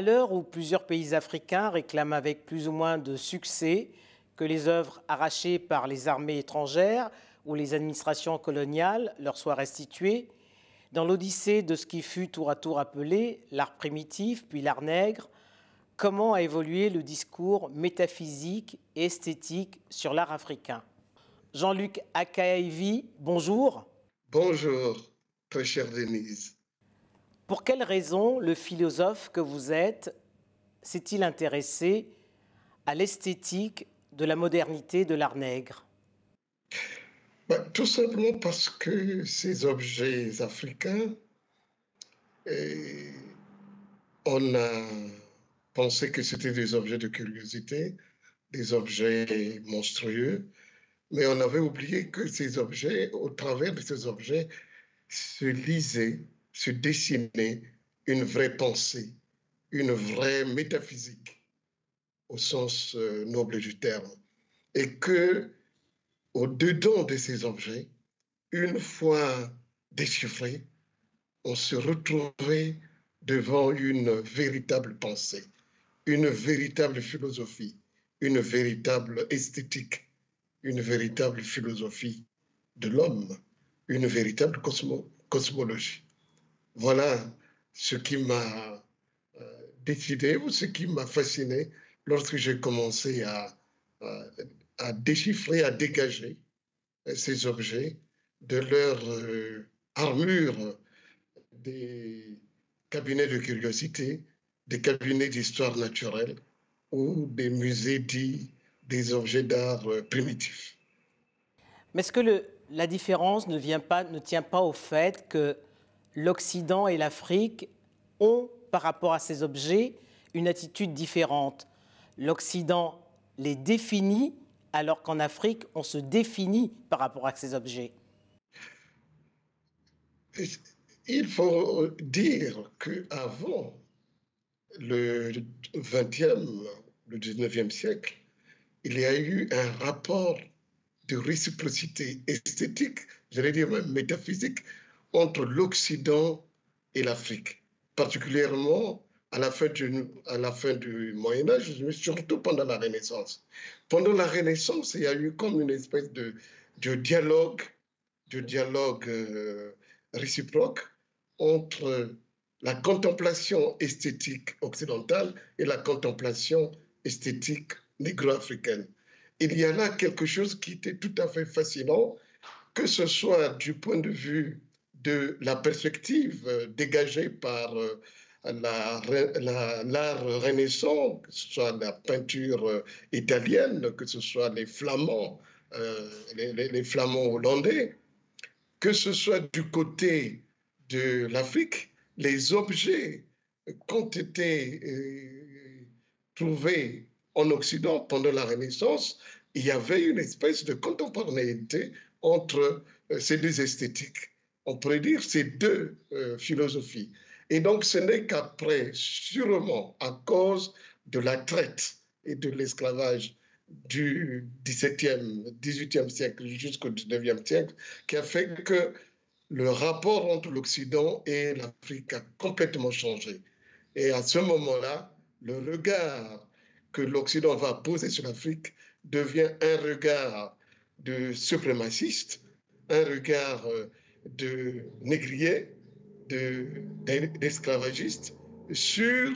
À l'heure où plusieurs pays africains réclament avec plus ou moins de succès que les œuvres arrachées par les armées étrangères ou les administrations coloniales leur soient restituées, dans l'odyssée de ce qui fut tour à tour appelé l'art primitif, puis l'art nègre, comment a évolué le discours métaphysique et esthétique sur l'art africain? Jean-Luc Akaevi, bonjour. Bonjour, très chère Denise. Pour quelle raison le philosophe que vous êtes s'est-il intéressé à l'esthétique de la modernité de l'art nègre? Bah, Tout simplement parce que ces objets africains, on a pensé que c'était des objets de curiosité, des objets monstrueux, mais on avait oublié que ces objets, au travers de ces objets, se lisaient se dessiner une vraie pensée, une vraie métaphysique au sens euh, noble du terme. Et que, au-dedans de ces objets, une fois déchiffrés, on se retrouvait devant une véritable pensée, une véritable philosophie, une véritable esthétique, une véritable philosophie de l'homme, une véritable cosmologie. Voilà ce qui m'a euh, décidé ou ce qui m'a fasciné lorsque j'ai commencé à, déchiffrer, à dégager euh, ces objets de leur euh, armure des cabinets de curiosité, des cabinets d'histoire naturelle ou des musées dits des objets d'art primitifs. Mais est-ce que la différence ne, vient pas, ne tient pas au fait que l'Occident et l'Afrique ont, par rapport à ces objets, une attitude différente. L'Occident les définit, alors qu'en Afrique, on se définit par rapport à ces objets. Il faut dire qu'avant le 20e, le 19e siècle, il y a eu un rapport de réciprocité esthétique, j'allais dire même métaphysique, entre l'Occident et l'Afrique, particulièrement à la, fin du, Moyen Âge, mais surtout pendant la Renaissance. Pendant la Renaissance, il y a eu comme une espèce de, de dialogue, de dialogue euh, réciproque entre la contemplation esthétique occidentale et la contemplation esthétique négro-africaine. Il y a là quelque chose qui était tout à fait fascinant, que ce soit du point de vue de la perspective euh, dégagée par euh, l'art la, renaissant, que ce soit la peinture euh, italienne, que ce soit les flamands, les, flamands hollandais, que ce soit du côté de l'Afrique, les objets qui ont été trouvés en Occident pendant la Renaissance, il y avait une espèce de contemporanéité entre ces deux esthétiques on pourrait dire, ces deux euh, philosophies. Et donc, ce n'est qu'après, sûrement à cause de la traite et de l'esclavage du XVIIe, XVIIIe siècle jusqu'au XIXe siècle, qui a fait que le rapport entre l'Occident et l'Afrique a complètement changé. Et à ce moment-là, le regard que l'Occident va poser sur l'Afrique devient un regard de suprémaciste, un regard euh, de négriers, d'esclavagistes sur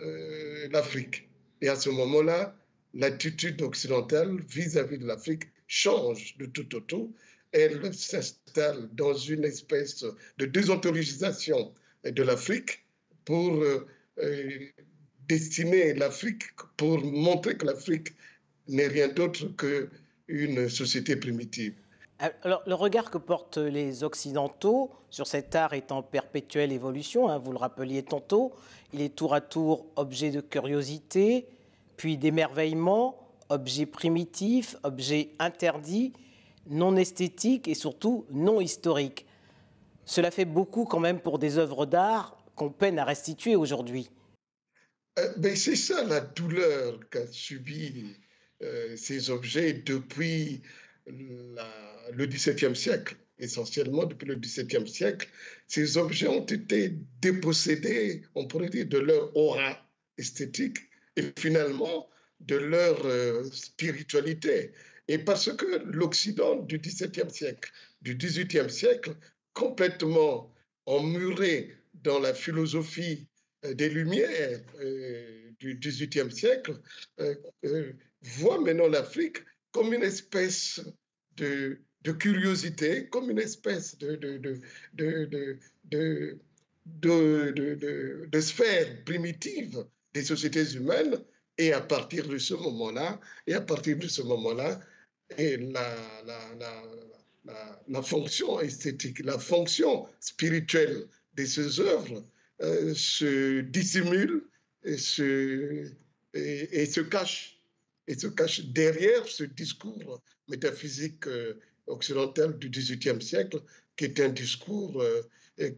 euh, l'Afrique. Et à ce moment-là, l'attitude occidentale vis-à-vis de l'Afrique change de tout au tout. Elle s'installe dans une espèce de désontologisation de l'Afrique pour euh, euh, destiner l'Afrique, pour montrer que l'Afrique n'est rien d'autre qu'une société primitive. Euh, alors, le regard que portent les Occidentaux sur cet art est en perpétuelle évolution, hein, vous le rappeliez tantôt. Il est tour à tour objet de curiosité, puis d'émerveillement, objet primitif, objet interdit, non esthétique et surtout non historique. Cela fait beaucoup quand même pour des œuvres d'art qu'on peine à restituer aujourd'hui. Euh, mais c'est ça la douleur qu'a subi euh, ces objets depuis la le XVIIe siècle, essentiellement depuis le XVIIe siècle, ces objets ont été dépossédés, on pourrait dire, de leur aura, esthétique et finalement de leur euh, spiritualité. Et parce que l'Occident du XVIIe siècle, du XVIIIe siècle, complètement emmuré dans la philosophie euh, des Lumières euh, du XVIIIe siècle, voit maintenant l'Afrique comme une espèce de, curiosité, comme une espèce de, sphère primitive des sociétés humaines. Et à partir de ce moment-là, et à partir de ce moment-là, la, fonction esthétique, la fonction spirituelle de ces œuvres euh, se dissimule et, se cache, et se cache derrière ce discours métaphysique euh, occidental du XVIIIe siècle, qui est un discours euh,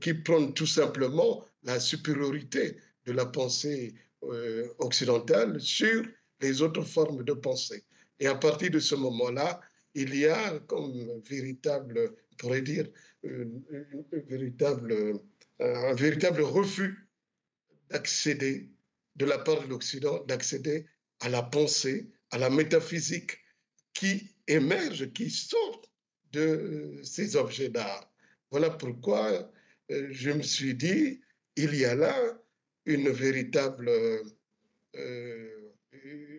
qui prône tout simplement la supériorité de la pensée euh, occidentale sur les autres formes de pensée. Et à partir de ce moment-là, il y a comme véritable, on pourrait dire, véritable, un véritable refus d'accéder, de la part de l'Occident, d'accéder à la pensée, à la métaphysique qui émerge, qui sort de ces objets d'art. Voilà pourquoi euh, je me suis dit, il y a là une véritable, euh,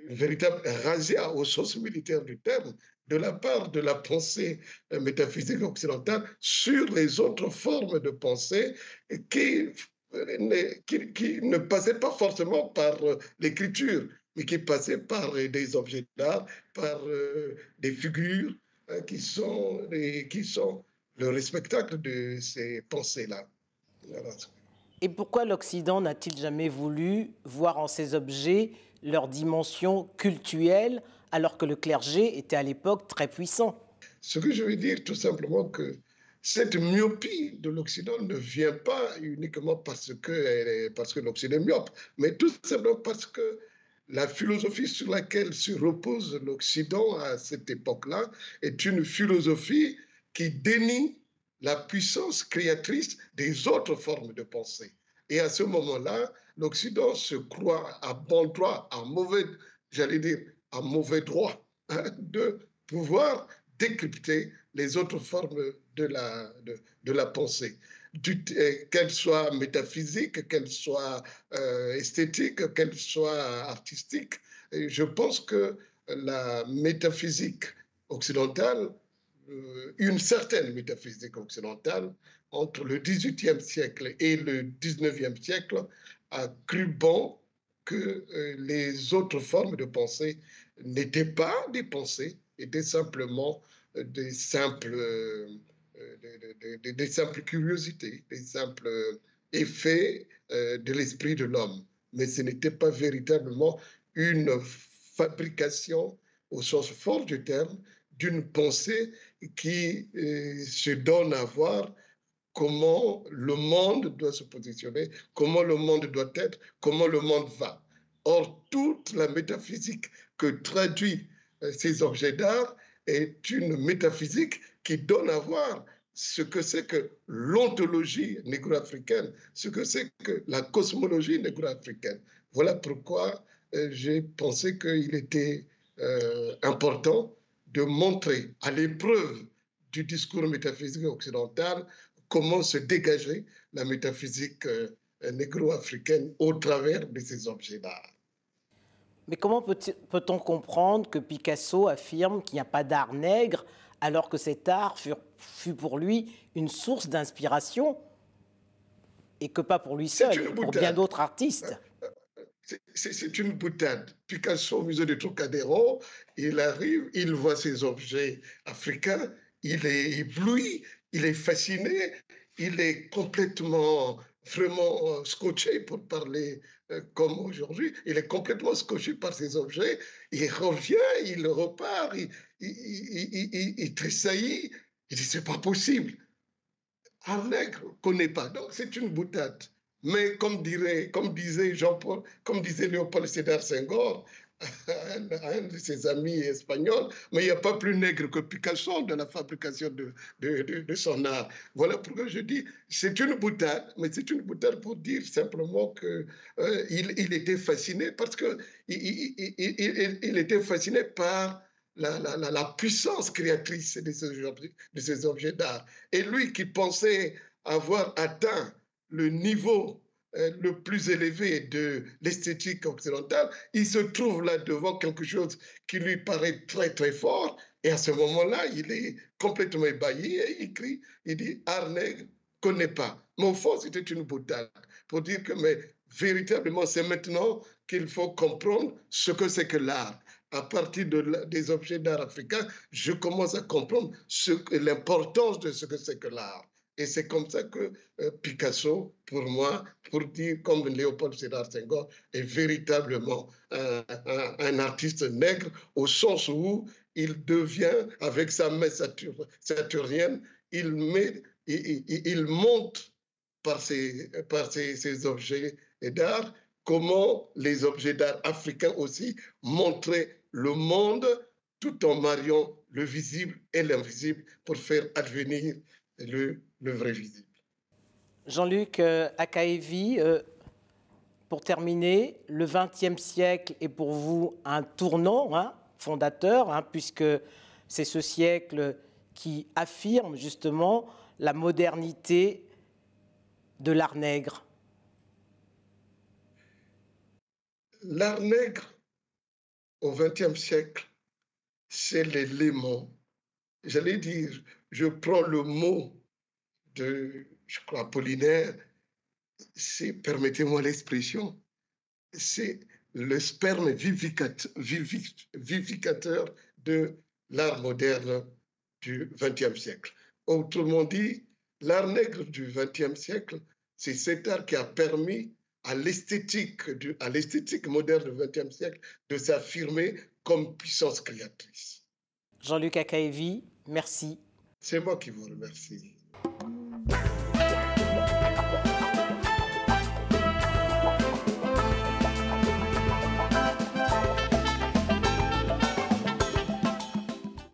véritable razzia au sens militaire du terme de la part de la pensée métaphysique occidentale sur les autres formes de pensée qui, qui, qui ne passaient pas forcément par l'écriture, mais qui passaient par des objets d'art, par euh, des figures euh, qui, sont, qui sont le spectacle de ces pensées-là. Et pourquoi l'Occident n'a-t-il jamais voulu voir en ces objets leur dimension cultuelle alors que le clergé était à l'époque très puissant? Ce que je veux dire tout simplement que cette myopie de l'Occident ne vient pas uniquement parce que, parce que l'Occident est myope, mais tout simplement parce que la philosophie sur laquelle se repose l'Occident à cette époque-là est une philosophie qui dénie la puissance créatrice des autres formes de pensée. Et à ce moment-là, l'Occident se croit à bon droit, à mauvais, j'allais dire, à mauvais droit, hein, de pouvoir décrypter les autres formes de la, de, la pensée, qu'elle soit métaphysique, qu'elle soit euh, esthétique, qu'elle soit artistique. Et je pense que la métaphysique occidentale euh, une certaine métaphysique occidentale entre le XVIIIe siècle et le XIXe siècle a cru bon que euh, les autres formes de pensée n'étaient pas des pensées, étaient simplement euh, des simples, des, simples curiosités, des simples effets de l'esprit de l'homme. Mais ce n'était pas véritablement une fabrication au sens fort du terme d'une pensée qui euh, se donne à voir comment le monde doit se positionner, comment le monde doit être, comment le monde va. Or, toute la métaphysique que traduit euh, ces objets d'art est une métaphysique qui donne à voir ce que c'est que l'ontologie négro-africaine, ce que c'est que la cosmologie négro-africaine. Voilà pourquoi euh, j'ai pensé qu'il était important de montrer à l'épreuve du discours métaphysique occidental comment se dégager la métaphysique euh, négro-africaine au travers de ces objets d'art. Mais comment peut-on comprendre que Picasso affirme qu'il n'y a pas d'art nègre alors que cet art fut, fut pour lui une source d'inspiration et que pas pour lui seul, pour bien d'autres artistes? C'est une boutade. Picasso au musée de Trocadéro, il arrive, il voit ces objets africains, il est ébloui, il est fasciné, il est complètement, vraiment euh, scotché pour parler euh, comme aujourd'hui. Il est complètement scotché par ces objets. Il revient, il repart, il, il, il, tressaillit. Il dit c'est pas possible. Un nègre connaît pas. Donc c'est une boutade. Mais comme, dirait, comme disait Jean-Paul, comme disait Léopold Sédar Senghor, un, de ses amis espagnols, mais il n'y a pas plus nègre que Picasso dans la fabrication de, de, son art. Voilà pourquoi je dis, c'est une boutade, mais c'est une boutade pour dire simplement qu'il euh, il était fasciné parce que il, il, il, était fasciné par la, la, la, puissance créatrice de ces objets, de ces objets d'art. Et lui qui pensait avoir atteint le niveau le plus élevé de l'esthétique occidentale, il se trouve là devant quelque chose qui lui paraît très très fort. Et à ce moment-là, il est complètement ébahi et il crie, il dit, Arneg connaît pas. Mon fond, c'était une boutade pour dire que mais, véritablement, c'est maintenant qu'il faut comprendre ce que c'est que l'art. À partir de, des objets d'art africains, je commence à comprendre l'importance de ce que c'est que l'art. Et c'est comme ça que euh, Picasso, pour moi, pour dire comme Léopold Sédar Senghor, est véritablement un, artiste nègre au sens où il devient, avec sa main saturnienne, il, met, il, il, montre par ses, par ses, objets d'art comment les objets d'art africains aussi montraient le monde tout en mariant le visible et l'invisible pour faire advenir le, le vrai visible. Jean-Luc euh, Akaevi, euh, pour terminer, le XXe siècle est pour vous un tournant hein, fondateur, hein, puisque c'est ce siècle qui affirme justement la modernité de l'art nègre. L'art nègre au XXe siècle, c'est l'élément. J'allais dire, je prends le mot de, je crois, Apollinaire, c'est, permettez-moi l'expression, c'est le sperme vivificateur, de l'art moderne du XXe siècle. Autrement dit, l'art nègre du XXe siècle, c'est cet art qui a permis à l'esthétique, à l'esthétique moderne du XXe siècle de s'affirmer comme puissance créatrice. Jean-Luc Akaevi, merci. C'est moi qui vous remercie.